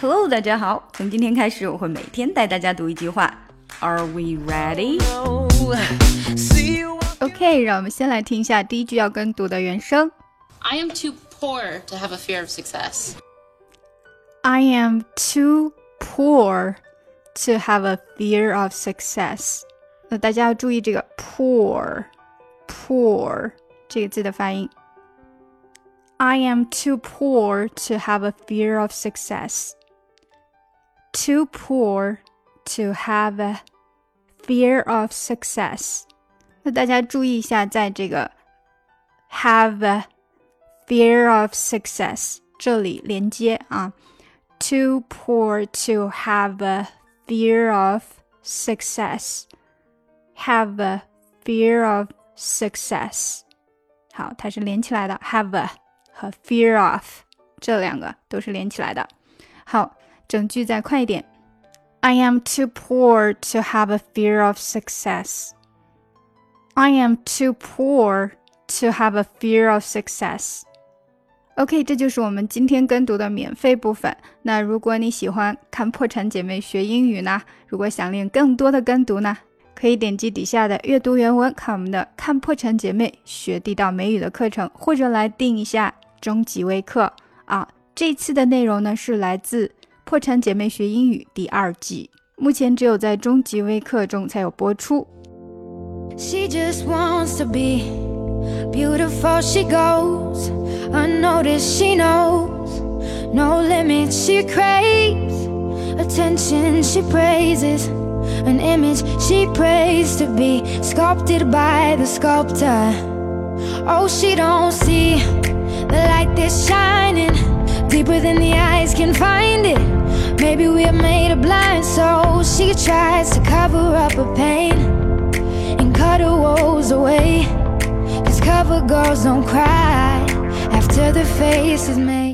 Hello，大家好。从今天开始，我会每天带大家读一句话。Are we ready? OK，让我们先来听一下第一句要跟读的原声。I am too poor to have a fear of success. I am too poor to have a fear of success. 那大家要注意这个 poor，poor 这个字的发音。I am too poor to have a fear of success. Too poor to have a fear of success. 那大家注意一下，在这个 have a fear of success 这里连接啊，too poor to have a fear of success. Have a fear of success. 好，它是连起来的，have a 和 fear of 这两个都是连起来的。好， 整句再快一点。I am too poor to have a fear of success. I am too poor to have a fear of success. OK，这就是我们今天跟读的免费部分。那如果你喜欢看破产姐妹学英语呢？如果想练更多的跟读呢？可以点击底下的阅读原文，看我们的“看破产姐妹学地道美语”的课程，或者来订一下终极微课啊。这次的内容呢是来自《破产姐妹学英语》第二季，目前只有在终极微课中才有播出。She just wants to be beautiful. She goes unnoticed. She knows no limits. She craves attention. She praises. an image she prays to be sculpted by the sculptor. Oh, she don't see the light that's shining deeper than the eyes can find it. blind, so she tries to cover up her pain and cut her woes away. Cause cover girls don't cry after the face is made.